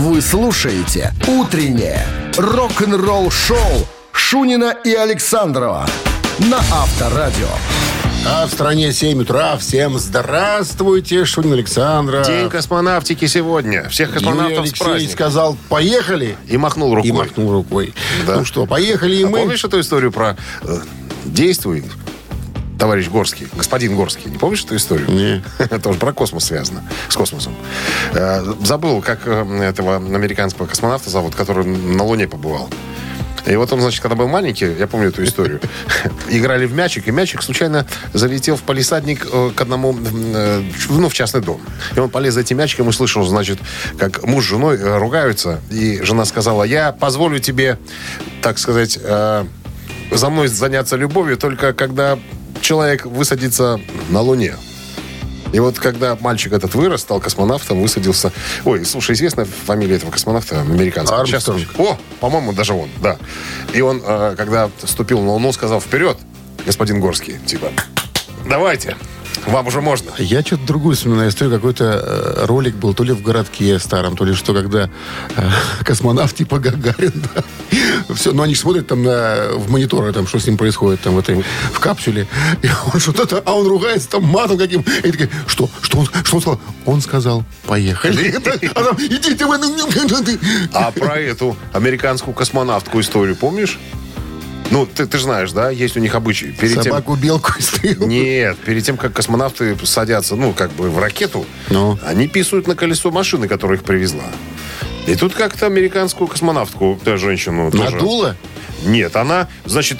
Вы слушаете «Утреннее рок-н-ролл-шоу» Шунина и Александрова на Авторадио. А в стране 7 утра. Всем здравствуйте, Шунин Александра. День космонавтики сегодня. Всех Юрий космонавтов с праздником. сказал, поехали. И махнул рукой. И махнул рукой. Да. Ну что, поехали и А мы. помнишь эту историю про э, «Действуй», товарищ Горский, господин Горский? Не помнишь эту историю? Не. Это тоже про космос связано, с космосом. Э, Забыл, как э, этого американского космонавта зовут, который на Луне побывал. И вот он, значит, когда был маленький, я помню эту историю, играли в мячик, и мячик случайно залетел в палисадник э, к одному, ну, в частный дом. И он полез за этим мячиком и услышал, значит, как муж с женой ругаются, и жена сказала, я позволю тебе, так сказать, за мной заняться любовью только когда человек высадится на Луне. И вот когда мальчик этот вырос, стал космонавтом, высадился... Ой, слушай, известная фамилия этого космонавта американского? Сейчас- Армстронг. О, по-моему, даже он, да. И он, э, когда вступил на Луну, сказал вперед, господин Горский, типа, давайте, вам уже можно. Я что-то другую вспоминаю историю. Какой-то э, ролик был то ли в городке старом, то ли что, когда э, космонавт типа Гагарин, да. Все, но они смотрят там на, в мониторы, там, что с ним происходит там в этой, в капсуле. И он что-то, а он ругается там матом каким. И такие, что? Что он, что он сказал? Он сказал, поехали. А там, идите вы. А про эту американскую космонавтку историю помнишь? Ну, ты, ты знаешь, да, есть у них обычай. Перед тем- Собаку белку истрел. Нет, перед тем, как космонавты садятся, ну, как бы в ракету, Ну. они писают на колесо машины, которая их привезла. И тут как-то американскую космонавтку, да, женщину тоже... Надуло? Нет, она, значит,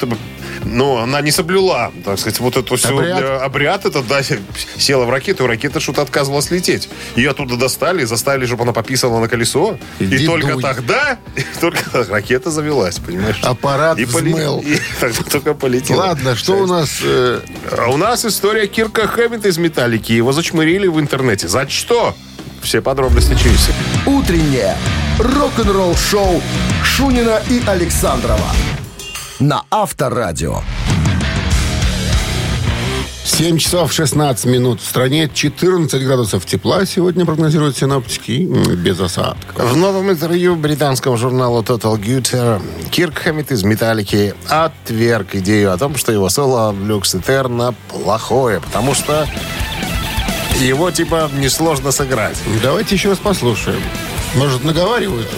ну, она не соблюла, так сказать, вот эту всю Обряд? обряд этот, да, села в ракету, и ракета что-то отказывалась лететь. Ее оттуда достали, заставили, чтобы она пописала на колесо. Иди и только дуй. тогда, только тогда ракета завелась, понимаешь? Аппарат и поле- взмыл. и тогда только полетела. Ладно, что у нас... э, А у нас история Кирка Хэммита из «Металлики». Его зачмырили в интернете. За что? Все подробности через. «Утреннее рок-н-ролл-шоу» Шунина и Александрова на Авторадио. 7 часов 16 минут. В стране 14 градусов тепла сегодня прогнозируют синоптики. Без осадков. В новом интервью британскому журналу Total Guitar Кирк Хэммит из «Металлики» отверг идею о том, что его соло «Люкс Этерна» плохое, потому что его, типа, несложно сыграть. Давайте еще раз послушаем. Может, наговаривают?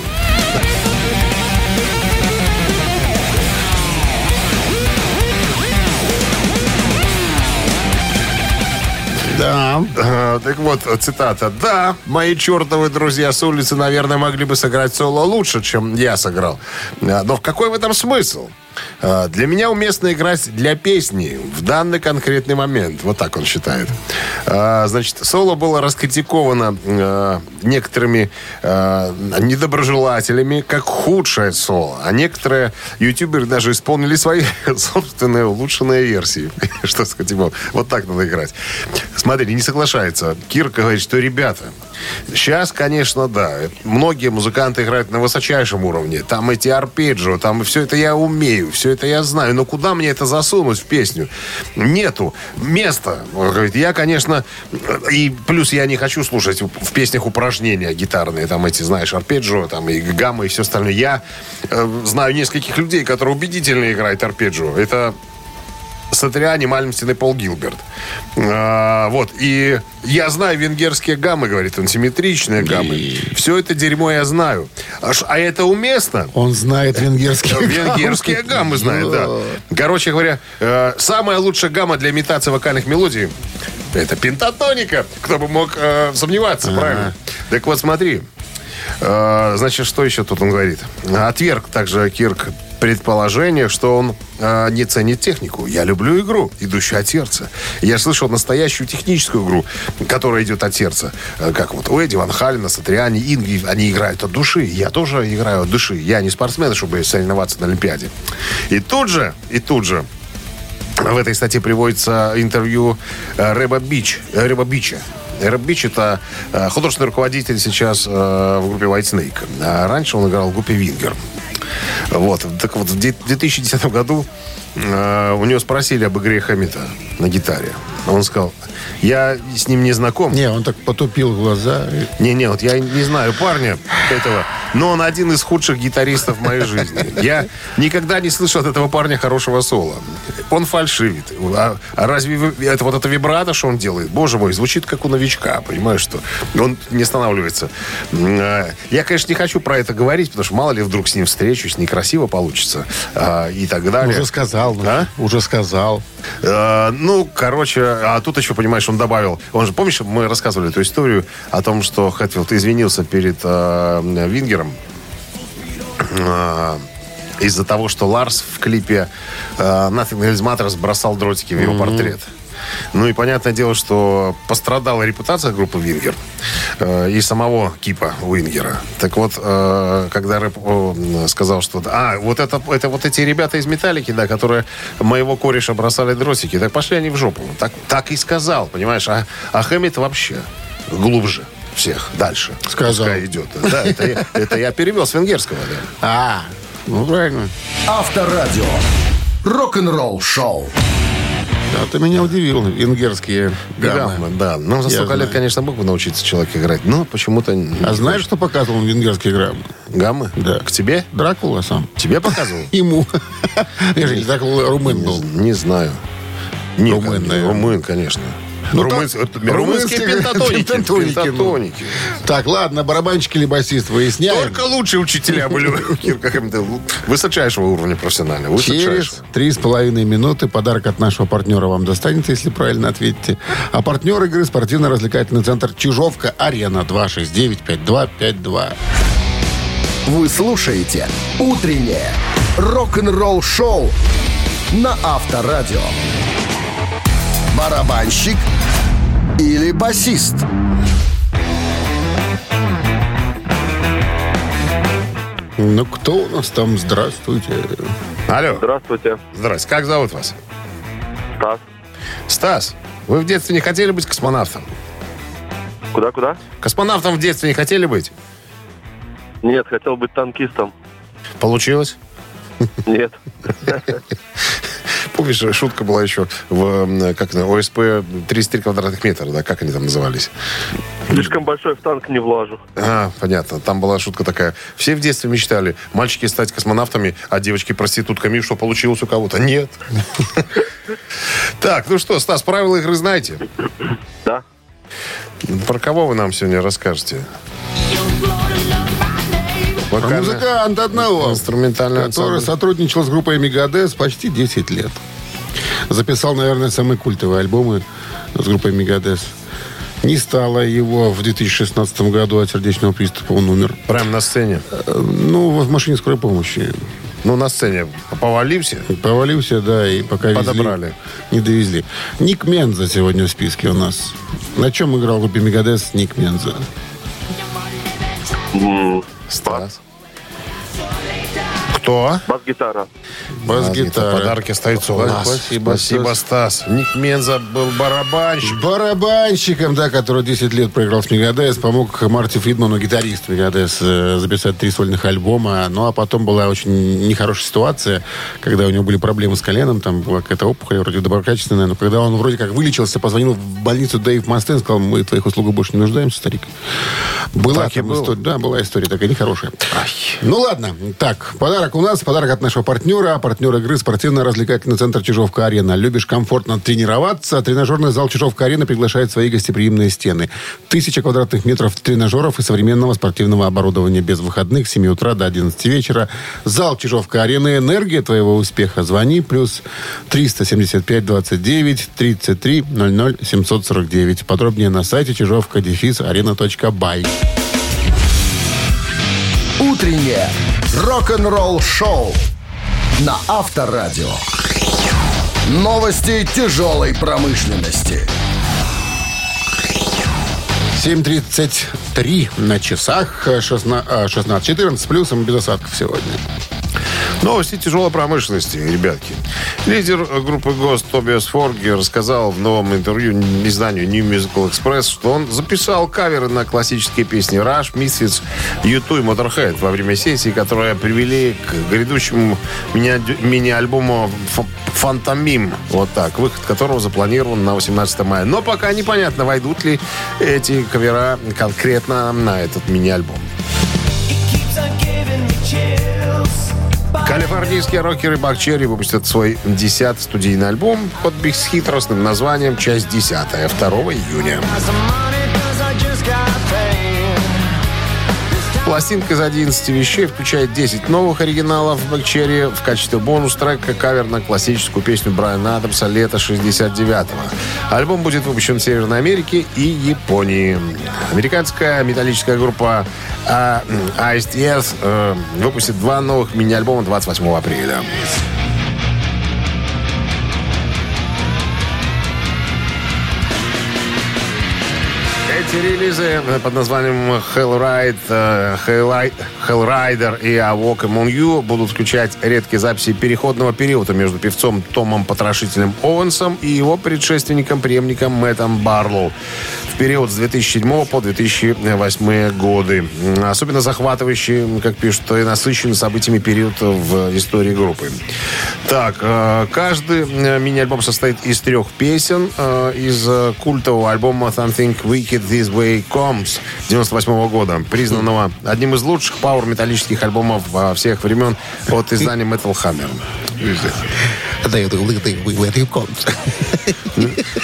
А, так вот, цитата. «Да, мои чертовы друзья с улицы, наверное, могли бы сыграть соло лучше, чем я сыграл. А, Но в какой в этом смысл? А, Для меня уместно играть для песни в данный конкретный момент». Вот так он считает. А, Значит, соло было раскритиковано а, некоторыми недоброжелателями как худшее соло. А некоторые ютуберы даже исполнили свои собственные улучшенные версии. Что сказать, вот так надо играть. Смотри, не соглашается. Кирка говорит, что ребята, сейчас, конечно, да, многие музыканты играют на высочайшем уровне. Там эти арпеджио, там все это я умею, все это я знаю. Но куда мне это засунуть в песню? Нету места. Я, конечно, и плюс я не хочу слушать в песнях упражнения гитарные, там эти, знаешь, арпеджио, там и гаммы, и все остальное. Я э, знаю нескольких людей, которые убедительно играют арпеджио. Это Сатриани, Мальмстин и Пол Гилберт. А, вот. И я знаю венгерские гаммы, говорит он, симметричные гаммы. Все это дерьмо я знаю. А, а это уместно? Он знает венгерский. Венгерские гаммы знает, да. Короче говоря, э, самая лучшая гамма для имитации вокальных мелодий это пентатоника. Кто бы мог э, сомневаться, правильно? Так вот, смотри. Э, значит, что еще тут он говорит? Отверг также Кирк предположение, что он э, не ценит технику. Я люблю игру, идущую от сердца. Я слышал настоящую техническую игру, которая идет от сердца. Э, как вот у Эдди Ван Халина, Сатриани, Инги, они играют от души. Я тоже играю от души. Я не спортсмен, чтобы соревноваться на Олимпиаде. И тут же, и тут же, в этой статье приводится интервью э, Рэба Бич, э, Рэба Бича. Рэб Бич это художественный руководитель сейчас в группе Whitesnake. А раньше он играл в группе Вингер. Вот. Так вот, в де- 2010 году э, у него спросили об игре Хэммита на гитаре. Он сказал, я с ним не знаком. Не, он так потупил глаза. Не-не, вот я не знаю парня этого, но он один из худших гитаристов в моей жизни. Я никогда не слышал от этого парня хорошего соло. Он фальшивит. А, а разве это вот это вибрато, что он делает? Боже мой, звучит как у новичка, понимаешь, что он не останавливается. А, Я, конечно, не хочу про это говорить, потому что мало ли вдруг с ним встречусь, некрасиво получится а, и так далее. Уже сказал. ну, А? Уже сказал. Э, ну, короче, а тут еще, понимаешь, он добавил... Он же, помнишь, мы рассказывали эту историю о том, что Хэтфилд извинился перед э, Вингером э, из-за того, что Ларс в клипе э, Nothing Else Matters бросал дротики в его портрет. Ну и понятное дело, что пострадала репутация группы Вингер э, и самого Кипа Вингера. Так вот, э, когда Рэб э, сказал, что... А, вот это, это вот эти ребята из Металлики, да, которые моего кореша бросали дротики, так пошли они в жопу. Так, так и сказал, понимаешь? А, а Хэммит вообще глубже всех дальше. Сказал. Пускай идет. Да, это, я, это я перевел с венгерского, да. А, ну правильно. Авторадио. Рок-н-ролл шоу. А ты меня удивил. Венгерские гаммы. Да. Ну, за столько лет, конечно, мог бы научиться человек играть, но почему-то... А знаешь, что показывал он венгерские граммы? Гаммы? Да. К тебе? Дракула сам. Тебе показывал? Ему. Я же не Дракула румын Не, был. не знаю. Румын, румын, конечно. Ну, Румын- так, это румынские румынские пентатоники. пентатоники, ну. Пентатоники. Так, ладно, барабанщик или басист, выясняем. Только лучшие учителя были у Кирка. Высочайшего уровня профессионально. Через три с половиной минуты подарок от нашего партнера вам достанется, если правильно ответите. А партнер игры спортивно-развлекательный центр Чижовка-Арена 269-5252. Вы слушаете «Утреннее рок-н-ролл-шоу» на Авторадио. Барабанщик или басист? Ну, кто у нас там? Здравствуйте. Алло. Здравствуйте, Здрасте. Как зовут вас? Стас. Стас, вы в детстве не хотели быть космонавтом? Куда-куда? Космонавтом в детстве не хотели быть? Нет, хотел быть танкистом. Получилось? Нет. Помнишь, шутка была еще в как на ОСП 33 квадратных метра, да, как они там назывались? Слишком большой в танк не влажу. А, понятно. Там была шутка такая. Все в детстве мечтали мальчики стать космонавтами, а девочки проститутками. Что получилось у кого-то? Нет. Так, ну что, Стас, правила игры знаете? Да? Про кого вы нам сегодня расскажете? Про Вокально- музыканта одного, Инструментальный который ансамбль. сотрудничал с группой Мегадес почти 10 лет. Записал, наверное, самые культовые альбомы с группой Мегадес. Не стало его в 2016 году от сердечного приступа. Он умер. Прямо на сцене. Э, Ну, в машине скорой помощи. Ну, на сцене повалився. Повалился, да, и пока везли, Подобрали. не довезли. Ник Менза сегодня в списке у нас. На чем играл в группе Мегадес Ник Менза? М, Стас. Кто? Бас-гитара. Бас-гитара. Подарки остаются у нас. спасибо, Спасибо, Стас. Ник Менза был барабанщик. Барабанщиком, да, который 10 лет проиграл с Мегадес, помог Марти Фридману, гитарист Мегадес, э, записать три сольных альбома. Ну, а потом была очень нехорошая ситуация, когда у него были проблемы с коленом, там была какая-то опухоль, вроде доброкачественная, но когда он вроде как вылечился, позвонил в больницу Дэйв Мастен, сказал, мы в твоих услугах больше не нуждаемся, старик. Была Так и там было. история, да, была история такая нехорошая. Ну, ладно. Так, подарок у нас, подарок от нашего партнера, партнер игры спортивно-развлекательный центр Чижовка-Арена. Любишь комфортно тренироваться? Тренажерный зал Чижовка-Арена приглашает свои гостеприимные стены. Тысяча квадратных метров тренажеров и современного спортивного оборудования без выходных с 7 утра до 11 вечера. Зал Чижовка-Арена. Энергия твоего успеха. Звони. Плюс 375 29 33 00 749. Подробнее на сайте чижовка-арена.бай. Утреннее рок-н-ролл-шоу на Авторадио. Новости тяжелой промышленности. 7.33 на часах, 16, 14 с плюсом, без осадков сегодня. Новости тяжелой промышленности, ребятки. Лидер группы ГОСТ Тобиас Форги рассказал в новом интервью изданию New Musical Express, что он записал каверы на классические песни Rush, Misfits, U2 и Motorhead во время сессии, которые привели к грядущему мини- мини-альбому «Фантомим». Вот так. Выход которого запланирован на 18 мая. Но пока непонятно, войдут ли эти кавера конкретно на этот мини-альбом. Калифорнийские рокеры Бакчерри выпустят свой 10 студийный альбом под бесхитростным названием «Часть 10» 2 июня. Пластинка из 11 вещей включает 10 новых оригиналов Бакчерри в качестве бонус-трека кавер на классическую песню Брайана Адамса «Лето 69-го». Альбом будет выпущен в Северной Америке и Японии. Американская металлическая группа а, Iced Earth э, выпустит два новых мини-альбома 28 апреля. Эти релизы под названием Hellride, э, Hellride, Hellrider и A Walk Among You будут включать редкие записи переходного периода между певцом Томом Потрошителем Оуэнсом и его предшественником, преемником Мэттом Барлоу в период с 2007 по 2008 годы. Особенно захватывающий, как пишут, и насыщенный событиями период в истории группы. Так, э, каждый э, мини-альбом состоит из трех песен э, из э, культового альбома Something Wicked This Way Comes 98 года, признанного одним из лучших пауэр-металлических альбомов во всех времен от издания Metal Hammer.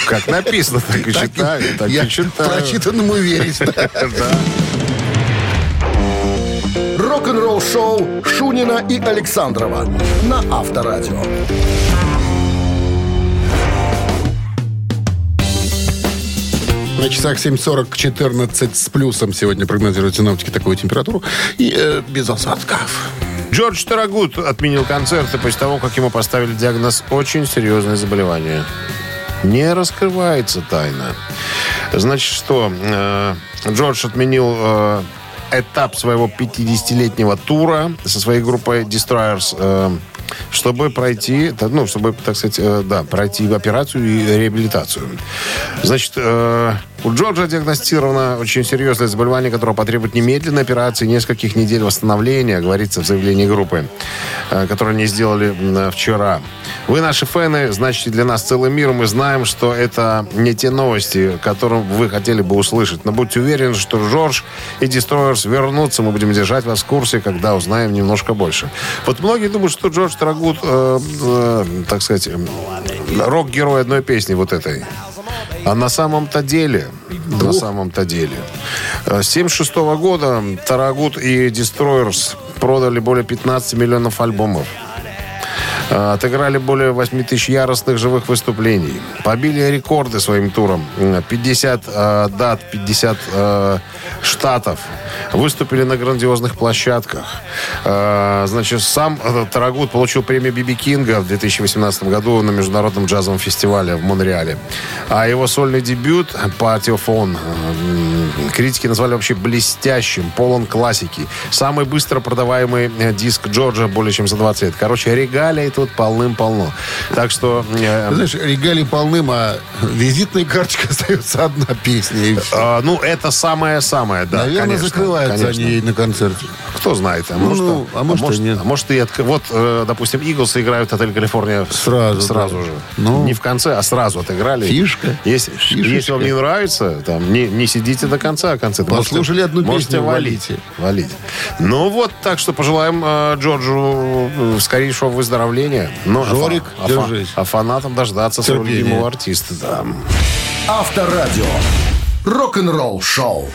Как написано, так и читаю, так Я и читаю. прочитанному верить. да. Рок-н-ролл шоу Шунина и Александрова на Авторадио. На часах 7.40, 14 с плюсом сегодня прогнозируют синоптики такую температуру. И э, без осадков. Джордж Тарагут отменил концерты после того, как ему поставили диагноз «очень серьезное заболевание». Не раскрывается тайна. Значит, что э, Джордж отменил э, этап своего 50-летнего тура со своей группой Destroyers, э, чтобы пройти, ну, чтобы, так сказать, э, да, пройти операцию и реабилитацию. Значит, э, у Джорджа диагностировано очень серьезное заболевание, которое потребует немедленной операции и нескольких недель восстановления, говорится в заявлении группы, э, которое они сделали м, вчера. Вы наши фэны, значит, для нас целый мир. Мы знаем, что это не те новости, которые вы хотели бы услышать. Но будьте уверены, что Джордж и Destroyers вернутся. Мы будем держать вас в курсе, когда узнаем немножко больше. Вот многие думают, что Джордж Трагут, э, э, так сказать, э, рок-герой одной песни вот этой. А на самом-то деле, на самом-то деле, э, с 76 года Тарагут и Destroyers продали более 15 миллионов альбомов. Отыграли более 8 тысяч яростных живых выступлений. Побили рекорды своим туром. М, 50 э, дат, 50 э, штатов. Выступили на грандиозных площадках. Э, значит, сам Тарагут получил премию Биби Кинга в 2018 году на Международном джазовом фестивале в Монреале. А его сольный дебют «Party of On» критики назвали вообще блестящим, полон классики. Самый быстро продаваемый э, диск Джорджа более чем за 20 лет. Короче, регалий тут полным-полно. Так что... э, Знаешь, регалий полным, а визитной карточкой остается одна песня. и а, ну, это самое-самое, да, Наверное, конечно, закрываются конечно. они на концерте. Кто знает, а может, ну, а может, и нет. а может и отк- Вот, э, допустим, Иглс играют отель Калифорния Сразу, сразу да. же. Ну. не в конце, а сразу отыграли. Фишка. Если, Фишечка. если вам не нравится, там, не, не сидите до конца концерта. Послушали одну можете песню, валить. валите. Валить. Ну вот, так что пожелаем э, Джорджу э, скорейшего выздоровления. Ну, а Жорик, а, держись. а фанатам дождаться своего любимого артиста. Да. Авторадио. Рок-н-ролл шоу.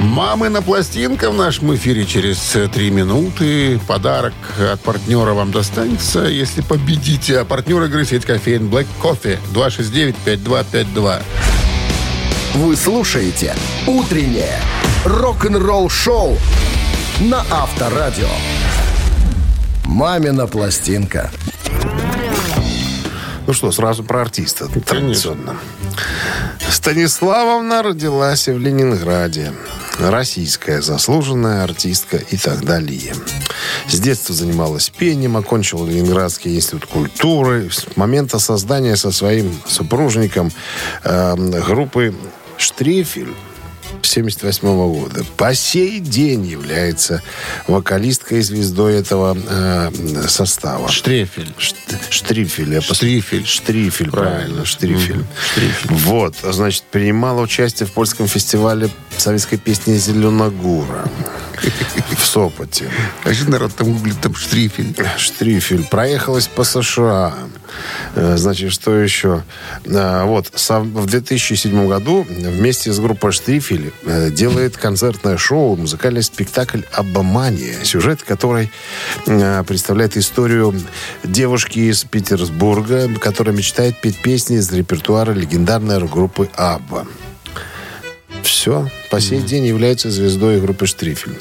Мамы на пластинка в нашем эфире через э, три минуты. Подарок от партнера вам достанется, если победите. А партнер игры сеть кофеин Black Coffee 269-5252. Вы слушаете «Утреннее рок-н-ролл шоу» на Авторадио. «Мамина пластинка». Ну что, сразу про артиста. Традиционно. Станиславовна родилась в Ленинграде. российская заслуженная артистка и так далее. С детства занималась пением, окончила Ленинградский институт культуры. С момента создания со своим супружником э, группы «Штрифель» 78 года. По сей день является вокалисткой и звездой этого э, состава. Штрефель. Шт- Штрифель. пос- Штрифель. Штрифель, правильно, Правильно. Штрифель. Штрифель. Вот, значит, принимала участие в польском фестивале советской песни «Зеленогура» в Сопоте. А что народ там гуглит, там штрифель. Штрифель. Проехалась по США. Э, Значит, что еще? А, Вот, в 2007 году вместе с группой Штрифель э, делает концертное шоу, музыкальный спектакль «Обомания», сюжет которой э, представляет историю девушки из Петербурга, которая мечтает петь песни из репертуара легендарной группы «Абба». Все. По сей день является звездой группы Штрифель.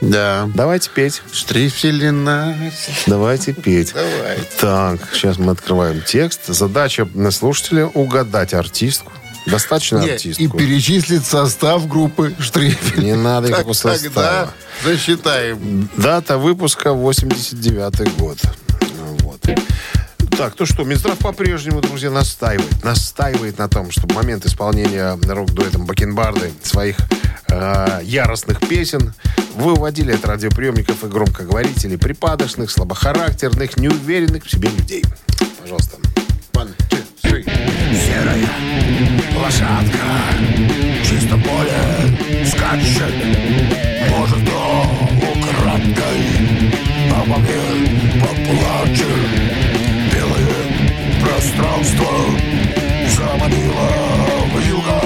Да. Давайте петь. Штрифелина. Давайте петь. Давай. Так, сейчас мы открываем текст. Задача на слушателя угадать артистку. Достаточно Не, артистку. и перечислить состав группы штрифель. Не надо никакого Так, Тогда состава. засчитаем. Дата выпуска 89 год. Вот. Так, ну что, Минздрав по-прежнему, друзья, настаивает. Настаивает на том, чтобы момент исполнения рок-дуэтом Бакенбарды своих э, яростных песен выводили от радиоприемников и громкоговорителей припадочных, слабохарактерных, неуверенных в себе людей. Пожалуйста. One, two, three. Серая лошадка в чистом поле скачет. Может, кто украдкой мне поплачет. Пространство заманило в юго.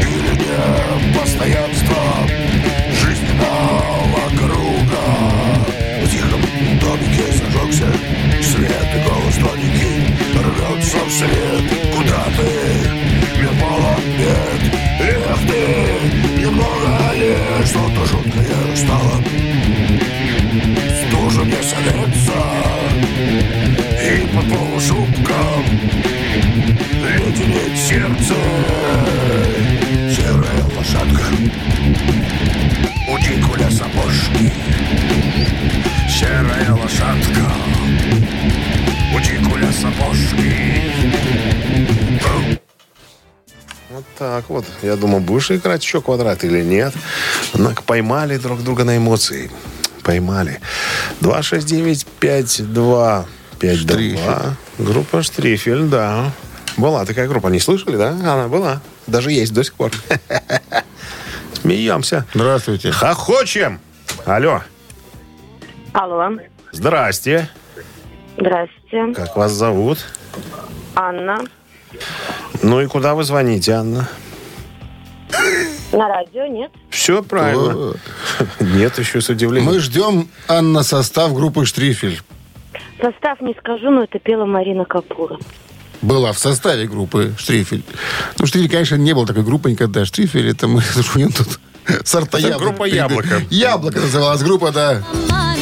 Или не постоянство жизненного круга. В тихом домике зажегся свет и голос тоненький рвется вслед. Куда ты? Мир полон бед. Эх ты, немного ли что-то жуткое стало. Стужа мне солится и под полушубком леденеет сердце. Серая лошадка у дикуля сапожки. Серая лошадка у дикуля сапожки. Вот так вот. Я думал, будешь играть еще квадрат или нет. Однако поймали друг друга на эмоции. Поймали. 269-5252. Группа Штрифель, да. Была такая группа. Не слышали, да? Она была. Даже есть до сих пор. Смеемся. Здравствуйте. Хохочем. Алло. Алло, Здрасте. здрасте. Как вас зовут? Анна. Ну и куда вы звоните, Анна? На радио нет? Все правильно. Нет, еще с удивлением. Мы ждем, Анна, состав группы Штрифель. Состав не скажу, но это пела Марина Капура. Была в составе группы Штрифель. Ну, Штрифель, конечно, не был такой группой никогда. Штрифель, это мы у него тут сорта Это яблок. группа «Яблоко». Яблоко называлась группа, да. Мама.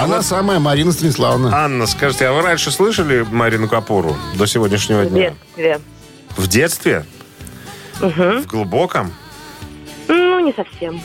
Она самая Марина Станиславовна. Анна, скажите, а вы раньше слышали Марину Капуру до сегодняшнего В дня? детстве. В детстве? В глубоком? Ну, не совсем.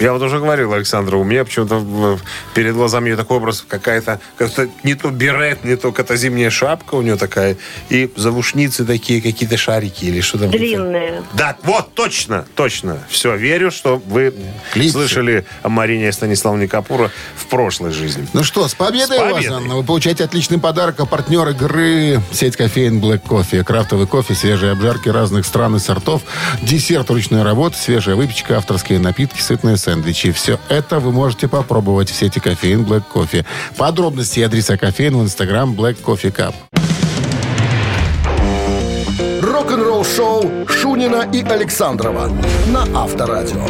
Я вот уже говорил Александру, у меня почему-то перед глазами ее такой образ какая-то, как-то не то берет, не то какая-то зимняя шапка у нее такая, и завушницы такие, какие-то шарики или что там. Длинные. Да, вот, точно, точно. Все, верю, что вы Клипсы. слышали о Марине Станиславовне Капура в прошлой жизни. Ну что, с победой, С вас, победой. Анна. Вы получаете отличный подарок. А партнер игры сеть кофеин Black Coffee. Крафтовый кофе, свежие обжарки разных стран и сортов, десерт ручной работы, свежая выпечка, авторские напитки, сытные сэндвичи. Все это вы можете попробовать в сети кофеин Black Coffee. Подробности и адреса кофеин в инстаграм Black Coffee Cup. Рок-н-ролл шоу Шунина и Александрова на Авторадио.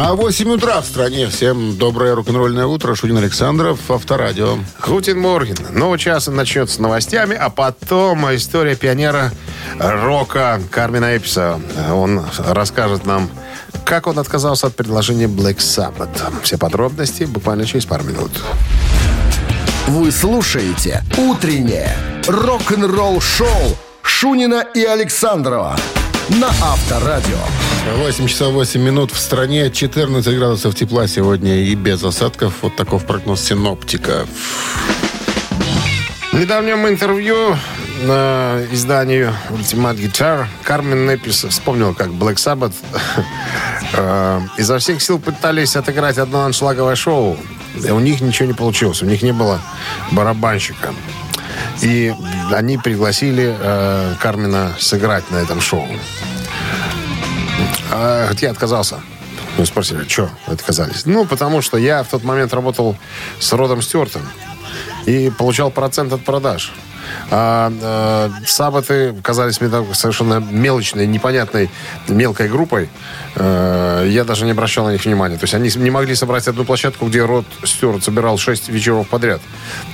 А 8 утра в стране. Всем доброе рок-н-ролльное утро. Шунин Александров, Авторадио. Гутин Морген. Новый час начнется с новостями, а потом история пионера рока Кармина Эписа. Он расскажет нам, как он отказался от предложения Black Sabbath. Все подробности буквально через пару минут. Вы слушаете «Утреннее рок-н-ролл-шоу» Шунина и Александрова на Авторадио. 8 часов 8 минут в стране, 14 градусов тепла сегодня и без осадков. Вот таков прогноз синоптика. В недавнем интервью на изданию Ultimate Guitar Кармен Непис вспомнил, как Black Sabbath э, изо всех сил пытались отыграть одно аншлаговое шоу. И у них ничего не получилось. У них не было барабанщика. И они пригласили э, Кармина сыграть на этом шоу. А, я отказался. Ну, спросили, что отказались? Ну, потому что я в тот момент работал с Родом Стюартом и получал процент от продаж. А э, сабаты казались мне совершенно мелочной, непонятной, мелкой группой. Э, я даже не обращал на них внимания. То есть они не могли собрать одну площадку, где Род Стюарт собирал шесть вечеров подряд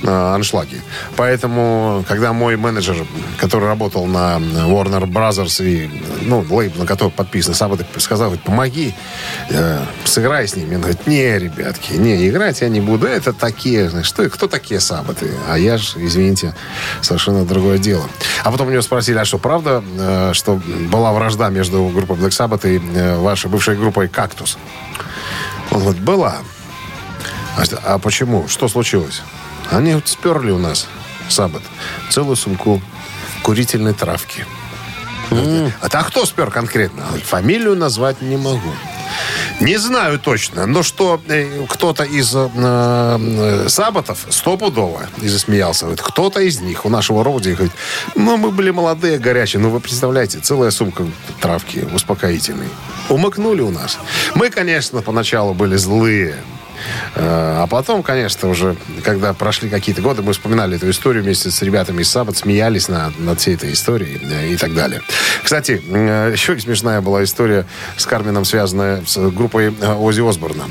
э, аншлаги. Поэтому, когда мой менеджер, который работал на Warner Brothers и ну, лейбл, на который подписан Сабаты, сказал, помоги, э, сыграй с ними. Он говорит, не, ребятки, не, играть я не буду. Это такие, что, кто такие Сабаты? А я же, извините, совершенно другое дело. А потом у него спросили, а что, правда, э, что была вражда между группой Black Sabbath и э, вашей бывшей группой «Кактус»? Он говорит, была. А, а почему? Что случилось? Они вот сперли у нас, Саббат, целую сумку курительной травки. А так кто спер конкретно? Фамилию назвать не могу. Не знаю точно, но что э, кто-то из э, э, сабатов стопудово и засмеялся. Говорит, кто-то из них у нашего Роуди говорит, ну, мы были молодые, горячие. Ну, вы представляете, целая сумка травки успокоительной. Умыкнули у нас. Мы, конечно, поначалу были злые. Э, А потом, конечно, уже, когда прошли какие-то годы, мы вспоминали эту историю вместе с ребятами из Саббат, смеялись над, над всей этой историей э, и так далее. Кстати, э, еще смешная была история с Кармином, связанная с группой Оззи Осборна.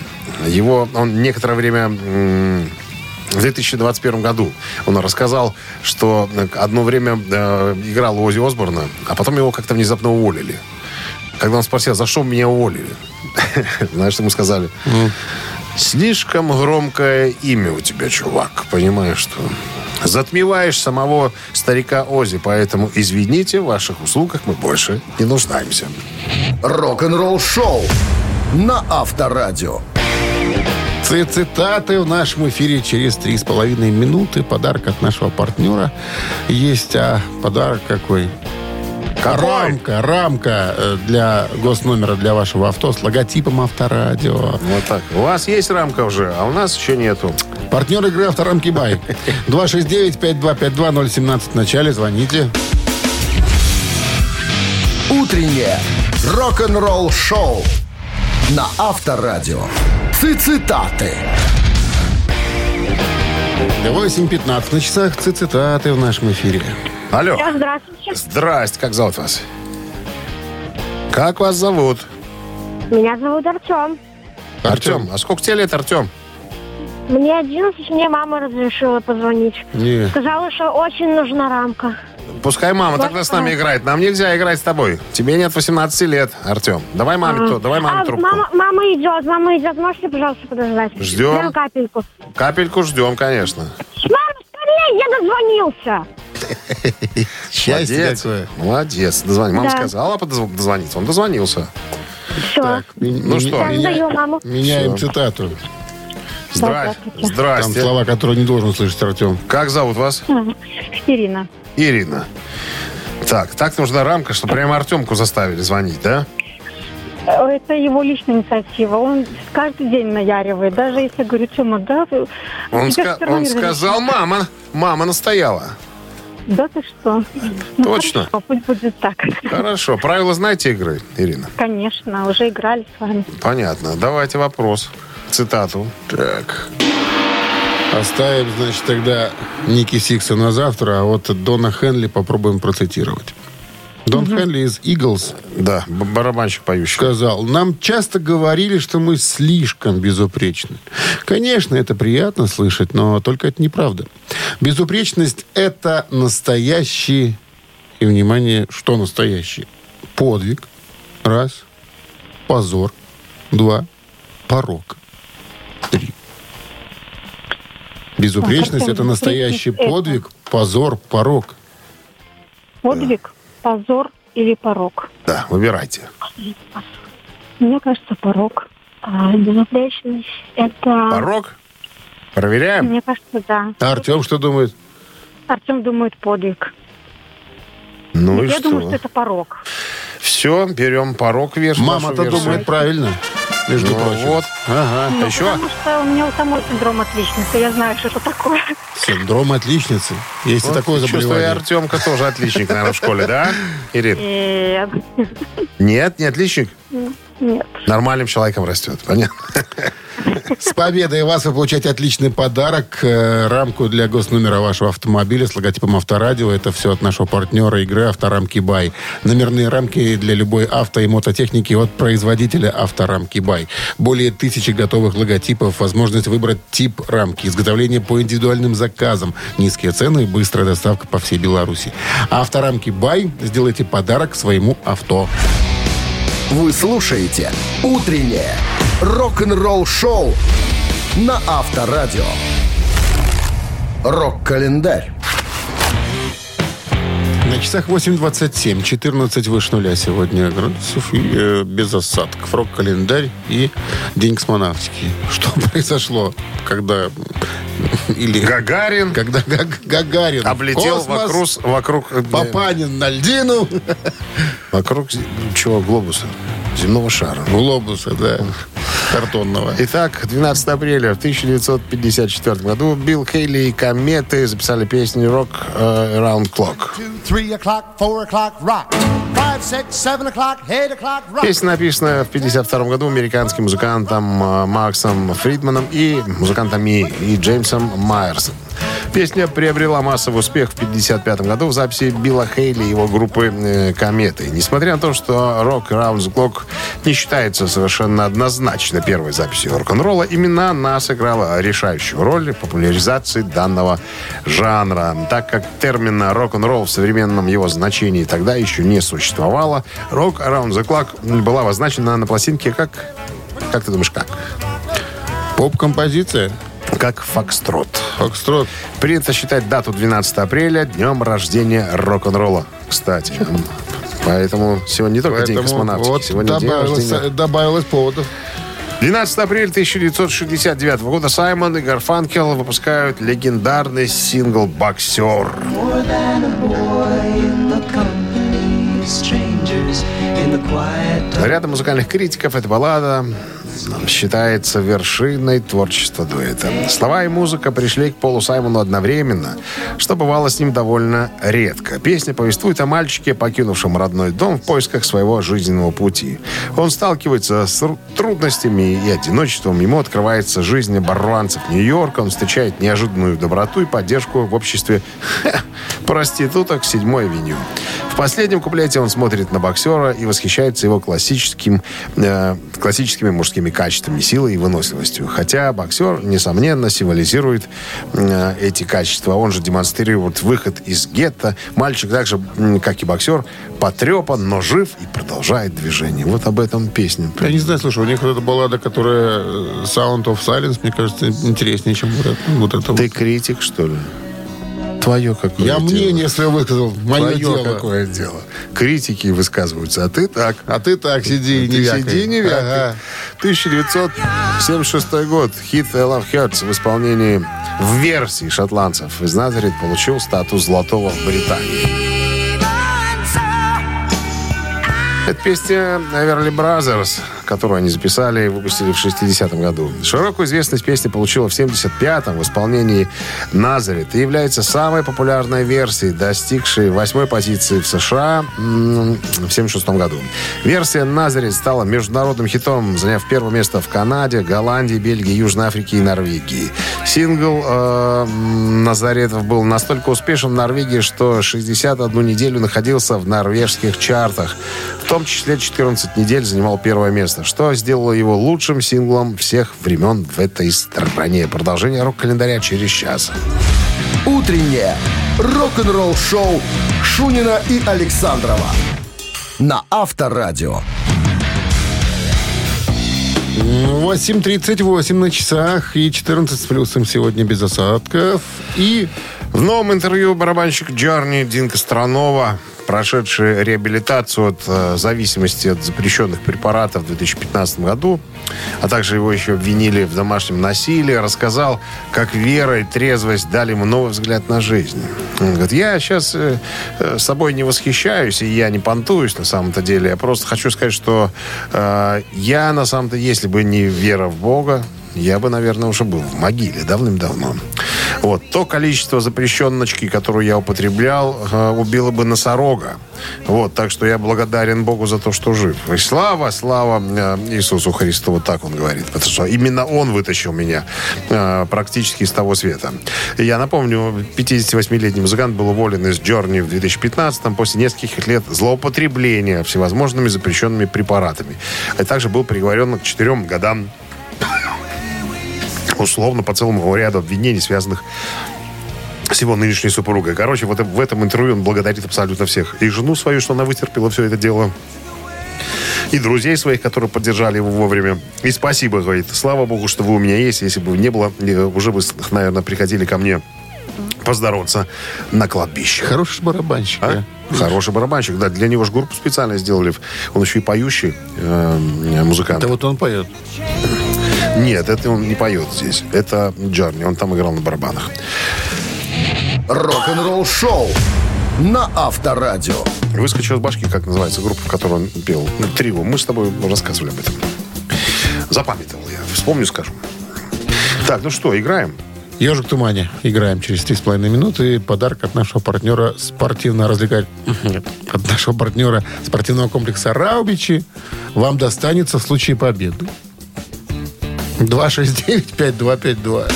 Его, он некоторое время в 2021 году он рассказал, что одно время э, играл у Оззи Осборна, а потом его как-то внезапно уволили. Когда он спросил, за что меня уволили? Знаешь, что ему сказали? Слишком громкое имя у тебя, чувак. Понимаешь, что затмеваешь самого старика Ози, поэтому извините, в ваших услугах мы больше не нуждаемся. Рок-н-ролл-шоу на Авторадио. Ци- Цитаты в нашем эфире через три с половиной минуты. Подарок от нашего партнера есть. А подарок какой? Какой? Рамка, рамка э, для госномера для вашего авто с логотипом Авторадио. Вот так. У вас есть рамка уже, а у нас еще нету. Партнер игры Авторамки Бай. 269-5252-017 в начале. Звоните. Утреннее рок-н-ролл-шоу на Авторадио. Цитаты. 8.15 на часах Ци- цитаты в нашем эфире. Алло. Здравствуйте. Здрасте, как зовут вас? Как вас зовут? Меня зовут Артем. Артем. А сколько тебе лет, Артем? Мне 11, мне мама разрешила позвонить. Не. Сказала, что очень нужна рамка. Пускай мама тогда с нами играет. Нам нельзя играть с тобой. Тебе нет 18 лет, Артем. Давай маме, то, давай маме а, трубку. мама, мама идет, мама идет. Можете, пожалуйста, подождать? Ждем. Прям капельку. Капельку ждем, конечно. Мама, скорее, я дозвонился. Счастье Молодец. какое. Молодец. Дозвони. Мама Да. сказала подозв- дозвониться. Он дозвонился. Все. Так, ми- Ну что? Меня- маму. меняем Всё. цитату. Здрасте. здравствуйте. Там Здрасте. слова, которые не должен слышать Артем. Как зовут вас? Ирина. Ирина. Так, так нужна рамка, что прямо Артемку заставили звонить, да? Это его личная инициатива. Он каждый день наяривает. Даже если я говорю, Тёма, да, Он, ска- он сказал, мама, мама настояла. Да ты что? Ну, Точно? хорошо, пусть будет так. Хорошо. Правила знаете игры, Ирина? Конечно, уже играли с вами. Понятно. Давайте вопрос. Цитату. Так. Оставим, значит, тогда Ники Сикса на завтра, а вот Дона Хенли попробуем процитировать. Дон Хенли из Eagles Да, барабанщик поющий. сказал, нам часто говорили, что мы слишком безупречны. Конечно, это приятно слышать, но только это неправда. Безупречность – это настоящий, и, внимание, что настоящий? Подвиг, раз, позор, два, порок, три. Безупречность это настоящий подвиг, позор, порог. Подвиг, позор или порог? Да, выбирайте. Мне кажется, порог. А безупречность это... Порог? Проверяем? Мне кажется, да. А Артем что думает? Артем думает подвиг. Ну и Я что? думаю, что это порог. Все, берем порог веш. Мама-то думает правильно, между Ну прочим. вот. Ага. Ну, А еще? Потому что у меня у самой синдром отличницы. Я знаю, что это такое. Синдром отличницы. Есть и Вот, такое чувствую, заболевание. Артемка тоже отличник, наверное, в школе, да? Ирин? Нет. Нет, не отличник? Нет. Нормальным человеком растет, понятно? С победой вас вы получаете отличный подарок. э, рамку для госномера вашего автомобиля с логотипом Авторадио. Это все от нашего партнера игры Авторамки Бай. Номерные рамки для любой авто и мототехники от производителя Авторамки Бай. Более тысячи готовых логотипов, возможность выбрать тип рамки, изготовление по индивидуальным заказам, низкие цены и быстрая доставка по всей Беларуси. Авторамки Бай. Сделайте подарок своему авто. Вы слушаете «Утреннее рок-н-ролл-шоу» на Авторадио. Рок-календарь. На часах 8.27, 14 выше нуля сегодня градусов и э, без осадков. Рок-календарь и День космонавтики. Что произошло, когда... Или... Гагарин Когда Гаг- Гагарин облетел космос, вокруг, вокруг, э, Папанин на льдину. вокруг чего, глобуса, земного шара. Глобуса, да, картонного. Итак, 12 апреля в 1954 году Билл Хейли и Кометы записали песню «Rock э, Around Clock». Песня написана в 1952 году американским музыкантом э, Максом Фридманом и музыкантами и Джеймсом Майерсом. Песня приобрела массовый успех в 1955 году в записи Билла Хейли и его группы э, «Кометы». Несмотря на то, что «Rock Around the Clock» не считается совершенно однозначно первой записью рок-н-ролла, именно она сыграла решающую роль в популяризации данного жанра. Так как термина «рок-н-ролл» в современном его значении тогда еще не существовало, «Rock Around the Clock» была обозначена на пластинке как... Как ты думаешь, как? Поп-композиция. Как «Фокстрот». Фокстрот. Принято считать дату 12 апреля днем рождения рок-н-ролла. Кстати. Поэтому сегодня не только день Поэтому космонавтики, вот сегодня день добавилось, рождения. добавилось поводов. 12 апреля 1969 года Саймон и Гарфанкел выпускают легендарный сингл «Боксер». Рядом музыкальных критиков эта баллада считается вершиной творчества дуэта. Слова и музыка пришли к Полу Саймону одновременно, что бывало с ним довольно редко. Песня повествует о мальчике, покинувшем родной дом в поисках своего жизненного пути. Он сталкивается с ру- трудностями и одиночеством. Ему открывается жизнь оборванцев Нью-Йорка. Он встречает неожиданную доброту и поддержку в обществе проституток седьмой авеню. В последнем куплете он смотрит на боксера и восхищается его классическим, э, классическими мужскими качествами, силой и выносливостью. Хотя боксер, несомненно, символизирует э, эти качества. Он же демонстрирует выход из гетто. Мальчик также, как и боксер, потрепан, но жив и продолжает движение. Вот об этом песня. Я не знаю, слушай, у них вот эта баллада, которая э, Sound of Silence, мне кажется, интереснее, чем вот это. Вот это Ты вот. критик, что ли? Твое какое Я дело? мнение свое высказал. Мое Твое дело. какое дело. Критики высказываются, а ты так. А ты так сиди и не вякай. сиди, не вякай. Ага. 1976 год. Хит I Love Hurts в исполнении в версии шотландцев из Назарет получил статус золотого в Британии. Это песня Everly Brothers, которую они записали и выпустили в 60-м году. Широкую известность песня получила в 75-м в исполнении Назарет и является самой популярной версией, достигшей восьмой позиции в США в 76-м году. Версия Назарет стала международным хитом, заняв первое место в Канаде, Голландии, Бельгии, Южной Африке и Норвегии. Сингл э, Назаретов был настолько успешен в Норвегии, что 61 неделю находился в норвежских чартах. В том числе 14 недель занимал первое место, что сделало его лучшим синглом всех времен в этой стране. Продолжение рок-календаря через час. Утреннее рок-н-ролл-шоу Шунина и Александрова на Авторадио. 8.38 на часах и 14 с плюсом сегодня без осадков. И В новом интервью барабанщик Джарни Динка Странова, прошедший реабилитацию от э, зависимости от запрещенных препаратов в 2015 году, а также его еще обвинили в домашнем насилии, рассказал, как вера и трезвость дали ему новый взгляд на жизнь. Он говорит, я сейчас э, э, собой не восхищаюсь, и я не понтуюсь на самом-то деле. Я просто хочу сказать, что э, я на самом-то, если бы не вера в Бога, я бы, наверное, уже был в могиле давным-давно. Вот. То количество запрещеночки, которую я употреблял, э, убило бы носорога. Вот. Так что я благодарен Богу за то, что жив. И слава, слава э, Иисусу Христу. Вот так он говорит. Потому что именно он вытащил меня э, практически из того света. Я напомню, 58-летний музыкант был уволен из Джорни в 2015 после нескольких лет злоупотребления всевозможными запрещенными препаратами. А также был приговорен к четырем годам условно по целому ряду обвинений, связанных с его нынешней супругой. Короче, вот в этом интервью он благодарит абсолютно всех. И жену свою, что она вытерпела все это дело. И друзей своих, которые поддержали его вовремя. И спасибо, говорит. Слава богу, что вы у меня есть. Если бы не было, уже бы, наверное, приходили ко мне поздороваться на кладбище. хороший барабанщик. А? да. Хороший барабанщик, да. Для него же группу специально сделали. Он еще и поющий э, музыкант. Это вот он поет. Нет, это он не поет здесь. Это Джарни, он там играл на барабанах. Рок-н-ролл шоу на Авторадио. Выскочил из башки, как называется группа, в которой он пел. Ну, Трио. Мы с тобой рассказывали об этом. Запамятовал я. Вспомню, скажу. Так, ну что, играем? «Ежик в тумане». Играем через 3,5 минуты. Подарок от нашего партнера спортивно-развлекать... Нет, от нашего партнера спортивного комплекса «Раубичи» вам достанется в случае победы. 269-5252.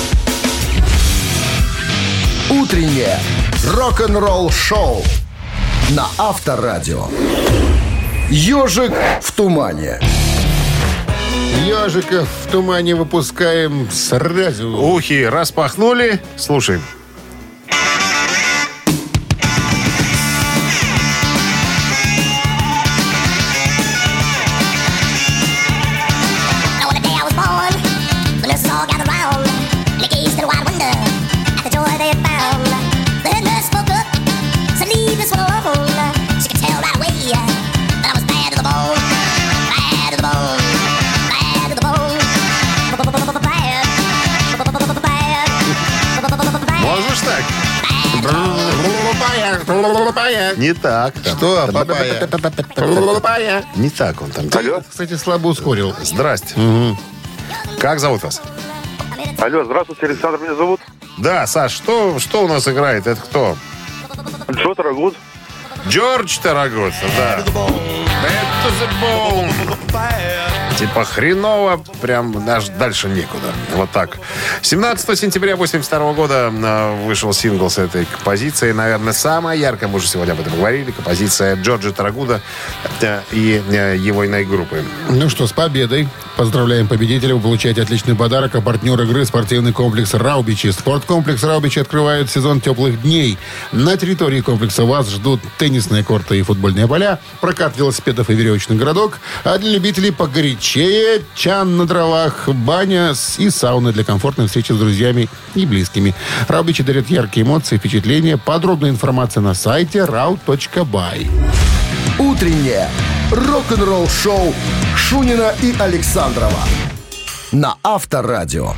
Утреннее рок-н-ролл шоу на Авторадио. Ежик в тумане. «Ежика в тумане» выпускаем сразу. Ухи распахнули. Слушай. Не так. Что, папая? Не так он там. Алло, Кстати, слабо ускорил. Здрасте. Как зовут вас? алло, здравствуйте, Александр меня зовут. Да, Саш, что, что у нас играет? Это кто? Джо Тарагут. Джордж Тарагут, да. To the bone. Типа хреново, прям даже дальше некуда. Вот так. 17 сентября 82 года э, вышел сингл с этой композицией. Наверное, самая яркая, мы уже сегодня об этом говорили, композиция Джорджа Тарагуда э, и э, его иной группы. Ну что, с победой. Поздравляем победителя. Вы получаете отличный подарок. А партнер игры спортивный комплекс «Раубичи». Спорткомплекс «Раубичи» открывает сезон теплых дней. На территории комплекса вас ждут теннисные корты и футбольные поля, прокат велосипедов и веревочный городок, а для любителей погорячее чан на дровах, баня и сауна для комфортной встречи с друзьями и близкими. «Раубичи» дарят яркие эмоции, впечатления. Подробная информация на сайте rau.by. Утреннее рок-н-ролл шоу Шунина и Александрова на Авторадио.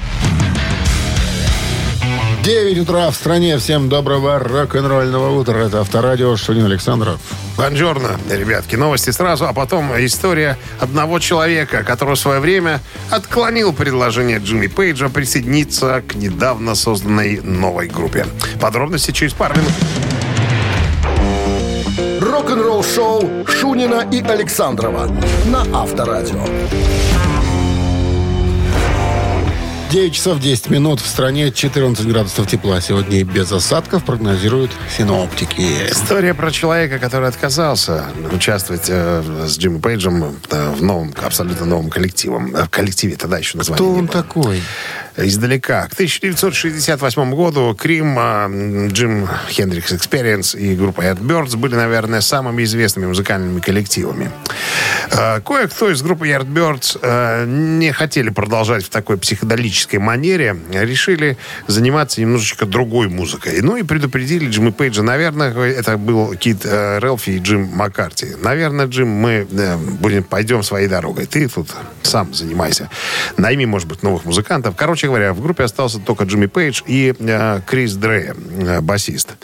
9 утра в стране. Всем доброго рок-н-ролльного утра. Это Авторадио Шунин Александров. Бонжорно, ребятки. Новости сразу, а потом история одного человека, который в свое время отклонил предложение Джимми Пейджа присоединиться к недавно созданной новой группе. Подробности через пару минут. Рок-н-ролл шоу Шунина и Александрова на Авторадио. 9 часов 10 минут. В стране 14 градусов тепла. Сегодня и без осадков прогнозируют синоптики. История про человека, который отказался участвовать э, с Джимми Пейджем э, в новом, абсолютно новом коллективе. В коллективе тогда еще названия Кто не он было. такой? Издалека. К 1968 году Cream, а, Jimi Hendrix Experience и группа Yardbirds были, наверное, самыми известными музыкальными коллективами. Э, Кое-кто из группы Yardbirds э, не хотели продолжать в такой психоделической манере, решили заниматься немножечко другой музыкой. Ну и предупредили Джимми Пейджа. Наверное, это был Кит Релфи и Джим Маккарти. Наверное, Джим, мы будем, пойдем своей дорогой. Ты тут сам занимайся. Найми, может быть, новых музыкантов. Короче говоря, в группе остался только Джимми Пейдж и э, Крис Дре, э, басист.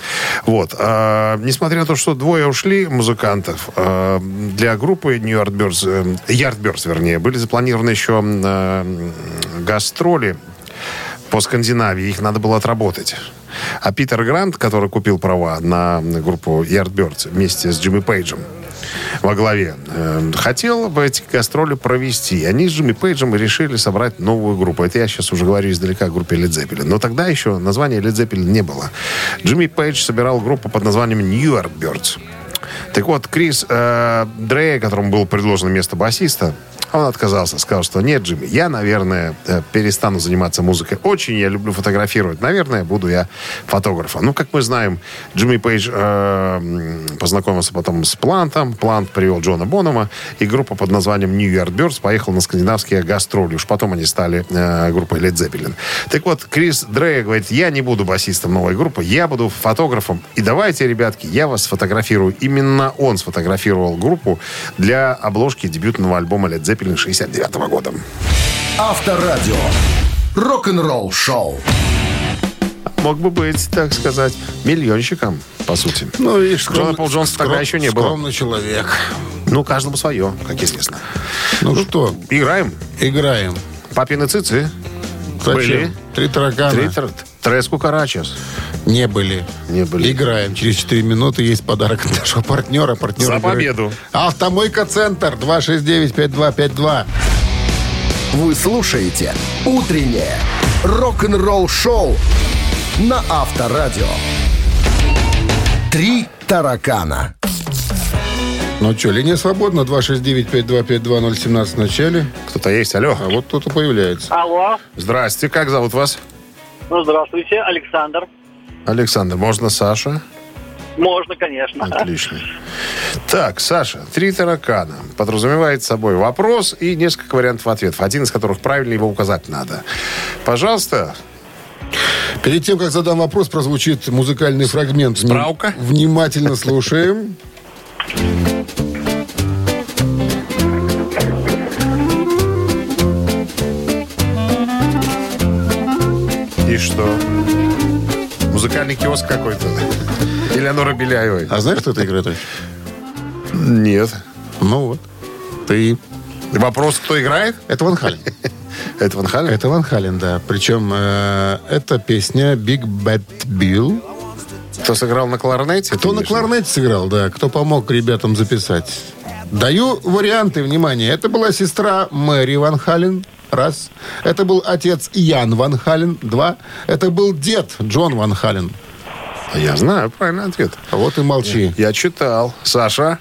Вот. Э, несмотря на то, что двое ушли музыкантов, э, для группы New Yardbirds, э, Yardbirds, вернее, были запланированы еще э, гастроли по Скандинавии. Их надо было отработать. А Питер Грант, который купил права на группу Yardbirds вместе с Джимми Пейджем во главе, э, хотел бы эти гастроли провести. Они с Джимми Пейджем решили собрать новую группу. Это я сейчас уже говорю издалека о группе Led Zeppelin. Но тогда еще названия Led Zeppelin не было. Джимми Пейдж собирал группу под названием New Yardbirds. Так вот, Крис э, Дрей, которому было предложено место басиста, он отказался, сказал, что нет, Джимми, я, наверное, э, перестану заниматься музыкой. Очень я люблю фотографировать. Наверное, буду я фотографом. Ну, как мы знаем, Джимми Пейдж э, познакомился потом с Плантом. Плант привел Джона Бонома. И группа под названием New Yardbirds поехала на скандинавские гастроли. Уж потом они стали э, группой Led Zeppelin. Так вот, Крис Дрей говорит, я не буду басистом новой группы, я буду фотографом. И давайте, ребятки, я вас сфотографирую. Именно он сфотографировал группу для обложки дебютного альбома Led Zeppelin 69 года. Авторадио. Рок-н-ролл шоу. Мог бы быть, так сказать, миллионщиком, по сути. Ну, и Джона Пол Джонса тогда еще не было. Скромный человек. Ну, каждому свое, как известно. Ну, что, Играем. играем. Папины цицы. Были. Зачем? Три таракана. Три тр- Треску Карачес. Не были. Не были. Играем. Через 4 минуты есть подарок от нашего партнера. партнера За победу. Автомойка Центр 269-5252. Вы слушаете «Утреннее рок-н-ролл-шоу» на Авторадио. «Три таракана». Ну что, линия свободна. 269-5252-017 в начале. Кто-то есть, алло. А вот кто-то появляется. Алло, Здрасте, как зовут вас? ну здравствуйте, Александр. Александр, можно Саша? Можно, конечно. Отлично. Так, Саша, три таракана. Подразумевает собой вопрос и несколько вариантов ответов. Один из которых правильно его указать надо. Пожалуйста, Перед тем, как задам вопрос, прозвучит музыкальный фрагмент. Справка? Внимательно слушаем. и что? Музыкальный киоск какой-то? Элеонора Беляевой? А знаешь, кто это играет? Нет. Ну вот. Ты. Вопрос, кто играет? Это Ван Хален. Это Ван Хален? Это Ван Хален, да. Причем э, это песня Big Bad Bill. Кто сыграл на кларнете? Кто на кларнете сыграл, да. Кто помог ребятам записать. Даю варианты, внимание. Это была сестра Мэри Ван Хален. Раз. Это был отец Ян Ван Хален. Два. Это был дед Джон Ван Хален. А Я знаю правильный ответ. А вот и молчи. Я читал. Саша?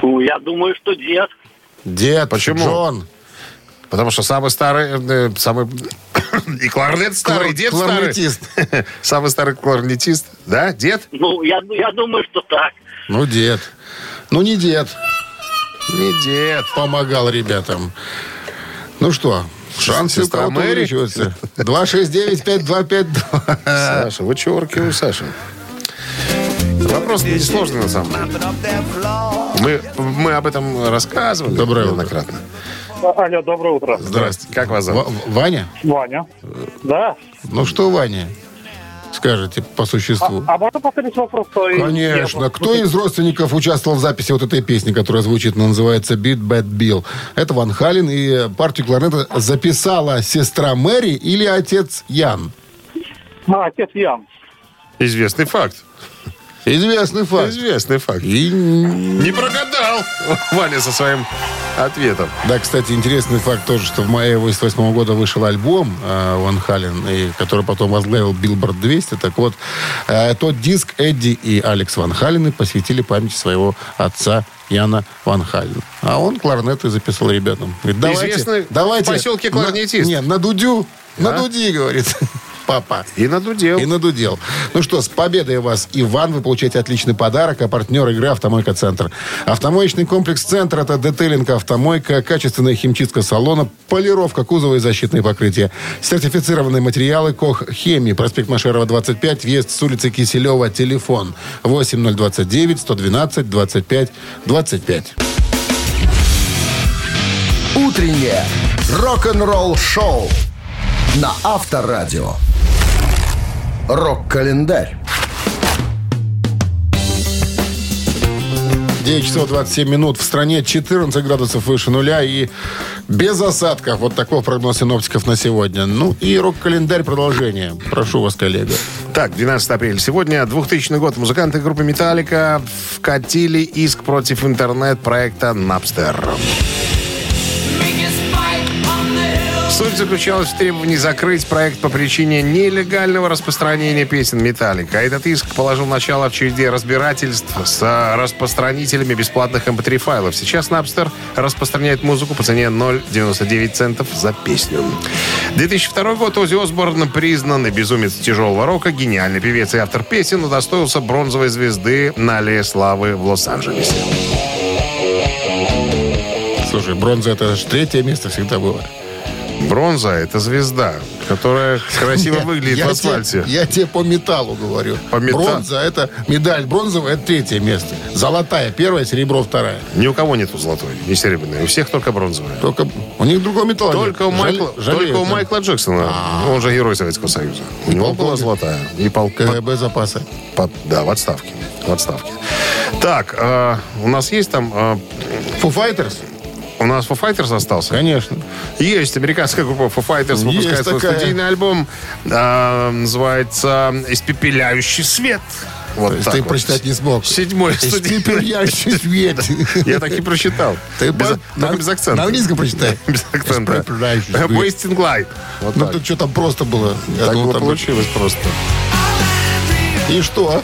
Ну, я думаю, что дед. Дед Почему? Джон. Потому что самый старый, э, самый... И кларнет старый, Клар- дед кларнетист. старый. Самый старый кларнетист. Да, дед? Ну, я, я думаю, что так. Ну, дед. Ну, не дед. Не дед. Помогал ребятам. Ну что, шансы у кого-то увеличиваются. 269-5252. Саша, вычеркиваю, Саша. Вопрос несложный на самом деле. Мы, мы об этом рассказывали Доброе утро. неоднократно. Алло, доброе утро. Здрасте. Как вас Ва- зовут? Ваня? Ваня. Да. Ну что, Ваня? Скажите по существу. А можно повторить вопрос? Конечно. я- Кто из родственников участвовал в записи вот этой песни, которая звучит, она называется «Beat Bad Bill»? Это Ван Хален, и партию кларнета записала сестра Мэри или отец Ян? А, отец Ян. Известный факт. Известный факт. Известный факт. И... Не прогадал Ваня со своим ответом. Да, кстати, интересный факт тоже, что в мае 88 года вышел альбом э, Van Halen, и, который потом возглавил Билборд 200. Так вот, э, тот диск Эдди и Алекс Ван Халены посвятили памяти своего отца Яна Ван Хален. А он кларнеты записал ребятам. Говорит, давайте, Известный давайте в поселке на- кларнетист. не, на дудю, на Да? дуди, говорит. папа. И надудел. И надудел. Ну что, с победой вас, Иван. Вы получаете отличный подарок, а партнер игры «Автомойка Центр». Автомоечный комплекс «Центр» — это детейлинг «Автомойка», качественная химчистка салона, полировка кузова и защитные покрытия. Сертифицированные материалы «Кох Хемии», проспект Машерова, 25, въезд с улицы Киселева, телефон 8029 112 25 25. Утреннее рок-н-ролл-шоу на Авторадио. Рок-календарь. 9 часов 27 минут. В стране 14 градусов выше нуля и без осадков. Вот такой прогноз синоптиков на сегодня. Ну и рок-календарь продолжение. Прошу вас, коллега. Так, 12 апреля. Сегодня 2000 год. Музыканты группы «Металлика» вкатили иск против интернет-проекта «Напстер». Суть заключалась в требовании закрыть проект по причине нелегального распространения песен «Металлика». Этот иск положил начало в череде разбирательств с распространителями бесплатных mp3 файлов. Сейчас Napster распространяет музыку по цене 0,99 центов за песню. 2002 год Оззи Осборн, признанный безумец тяжелого рока, гениальный певец и автор песен, удостоился бронзовой звезды на Аллее Славы в Лос-Анджелесе. Слушай, бронза это же третье место всегда было. Бронза – это звезда, которая красиво Нет, выглядит я в асфальте. Тебе, я тебе по металлу говорю. По мета- Бронза это медаль бронзовая, это третье место. Золотая первая, серебро вторая. Ни у кого нету золотой и серебряной. У всех только бронзовая. Только у них другого металла Только у, нет. Жаль- Майкла, жалеют, только у. Майкла Джексона. Он же герой Советского Союза. У него была полковник. золотая. И пол... КГБ запасы. под- да, в отставке. В отставке. Так, э, у нас есть там... э, Foo Fighters? У нас Foo Fighters остался? Конечно. Есть американская группа Foo Fighters выпускает свой студийный альбом. э, называется «Испепеляющий свет». Вот То есть так ты вот. прочитать не смог. Седьмой. Испепеляющий свет. Я так и прочитал. Ты без, на- без акцента. на английском прочитай. Без акцента. Wasting Light. Вот Ну, тут что там просто было. Я Так думал, было там- получилось просто. И что?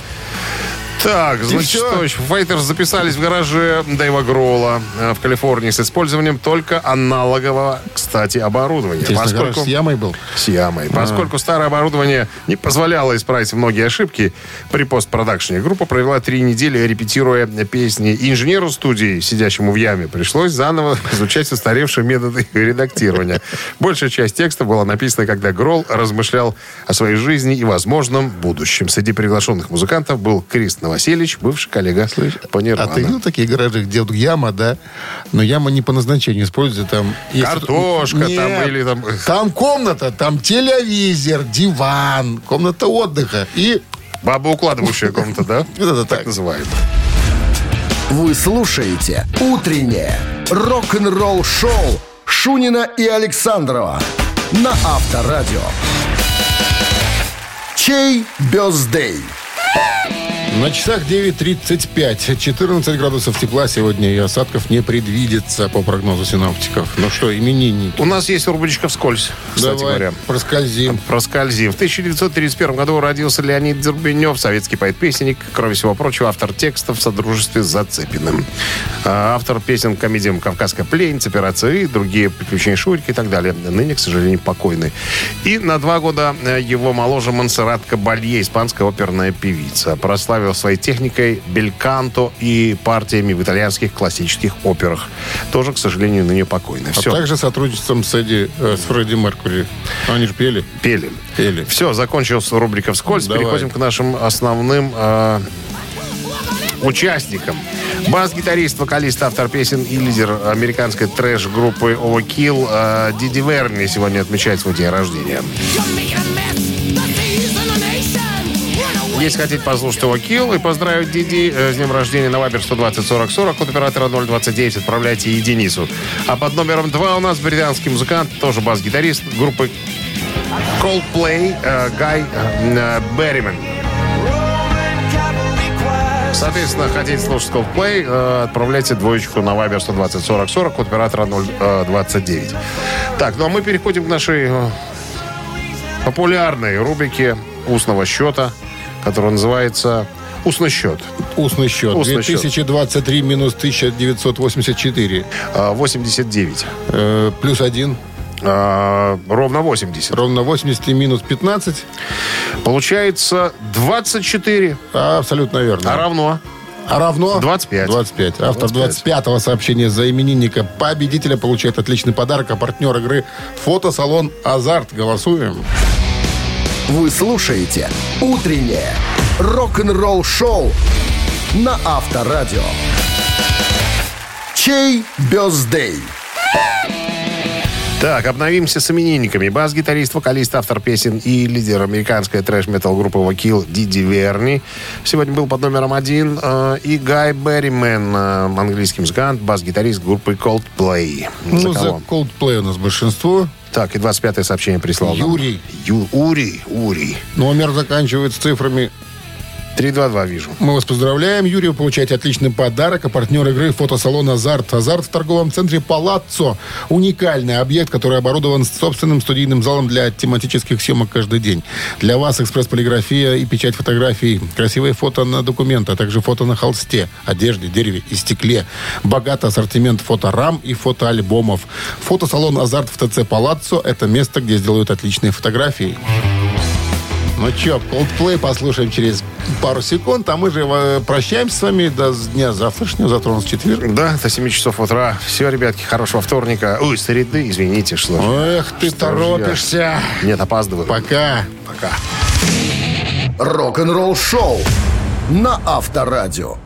Так, значит, что еще? Файтерс записались в гараже Дэйва Гролла э, в Калифорнии с использованием только аналогового, кстати, оборудования. Интересно, гараж с ямой был? С ямой. Поскольку старое оборудование не позволяло исправить многие ошибки, при постпродакшене группа провела три недели, репетируя песни. И инженеру студии, сидящему в яме, пришлось заново изучать устаревшие методы редактирования. Большая часть текста была написана, когда Гролл размышлял о своей жизни и возможном будущем. Среди приглашенных музыкантов был Крис Новосельевич, бывший коллега по А ты видел такие гаражи, где вот яма, да? Но яма не по назначению используется. Там Картошка там Нет. или там... Там комната, там телевизор, диван, комната отдыха. И Баба укладывающая комната, да? Вот это так так. называемая. Вы слушаете «Утреннее рок-н-ролл-шоу» Шунина и Александрова на Авторадио. Чей бездей? На часах 9.35. 14 градусов тепла сегодня и осадков не предвидится по прогнозу синоптиков. Ну что, именинники? У нас есть рубричка «Вскользь», кстати Давай, говоря. проскользим. Проскользим. В 1931 году родился Леонид Дербенев, советский поэт-песенник, кроме всего прочего, автор текстов в содружестве с Зацепиным. А, Автор песен комедиям «Кавказская пленница», «Операция И», другие «Приключения Шурика» и так далее. Ныне, к сожалению, покойный. И на два года э, его моложе Монсеррат Кабалье, испанская оперная певица. Прославил своей техникой бельканто и партиями в итальянских классических операх. Тоже, к сожалению, ныне покойный. А Все. также сотрудничеством с, Эдди, э, с Фредди Меркури. Они же пели. Пели. Пели. Все, закончилась рубрика «Вскользь». Давай. Переходим к нашим основным э, участникам. Бас-гитарист, вокалист, автор песен и лидер американской трэш-группы Overkill э, Диди Верни сегодня отмечает свой день рождения. Если хотите послушать Overkill и поздравить Диди э, с днем рождения на Вайбер 120 40 40, код оператора 029, отправляйте единицу. А под номером 2 у нас британский музыкант, тоже бас-гитарист группы Coldplay э, Гай э, Берриман. Соответственно, хотите слушать Coldplay, э, отправляйте двоечку на Viber 120 40 40, код оператора 029. Так, ну а мы переходим к нашей популярной рубрике устного счета, которая называется «Устный счет». Устный счет. Устный счет. 2023 минус 1984. Э, 89. Э, плюс один. А, ровно 80. Ровно 80 и минус 15. Получается 24. А, абсолютно верно. А равно? А равно? 25. 25. Автор 25. 25-го сообщения за именинника победителя получает отличный подарок, а партнер игры фотосалон «Азарт». Голосуем. Вы слушаете «Утреннее рок-н-ролл-шоу» на Авторадио. Чей бездей? Так, обновимся с именинниками. Бас-гитарист, вокалист, автор песен и лидер американской трэш-метал группы Вакил Диди Верни. Сегодня был под номером один. э, и Гай Берримен, э, английский музыкант, бас-гитарист группы Coldplay. Ну, За за? Coldplay у нас большинство. Так, и 25-е сообщение прислал. нам. Юрий. Ю- Ури, Ури. Номер заканчивается цифрами 322 вижу. Мы вас поздравляем. Юрий, вы получаете отличный подарок. А партнер игры фотосалон «Азарт». «Азарт» в торговом центре «Палаццо». Уникальный объект, который оборудован собственным студийным залом для тематических съемок каждый день. Для вас экспресс-полиграфия и печать фотографий. Красивые фото на документы, а также фото на холсте, одежде, дереве и стекле. Богатый ассортимент фоторам и фотоальбомов. Фотосалон «Азарт» в ТЦ «Палаццо» — это место, где сделают отличные фотографии. Ну что, Coldplay послушаем через пару секунд, а мы же э, прощаемся с вами до дня завтрашнего, завтра у нас четверг. Да, до 7 часов утра. Все, ребятки, хорошего вторника. Ой, среды, извините, что... Эх, ты Что торопишься. Нет, опаздываю. Пока. Пока. Рок-н-ролл-шоу на Авторадио.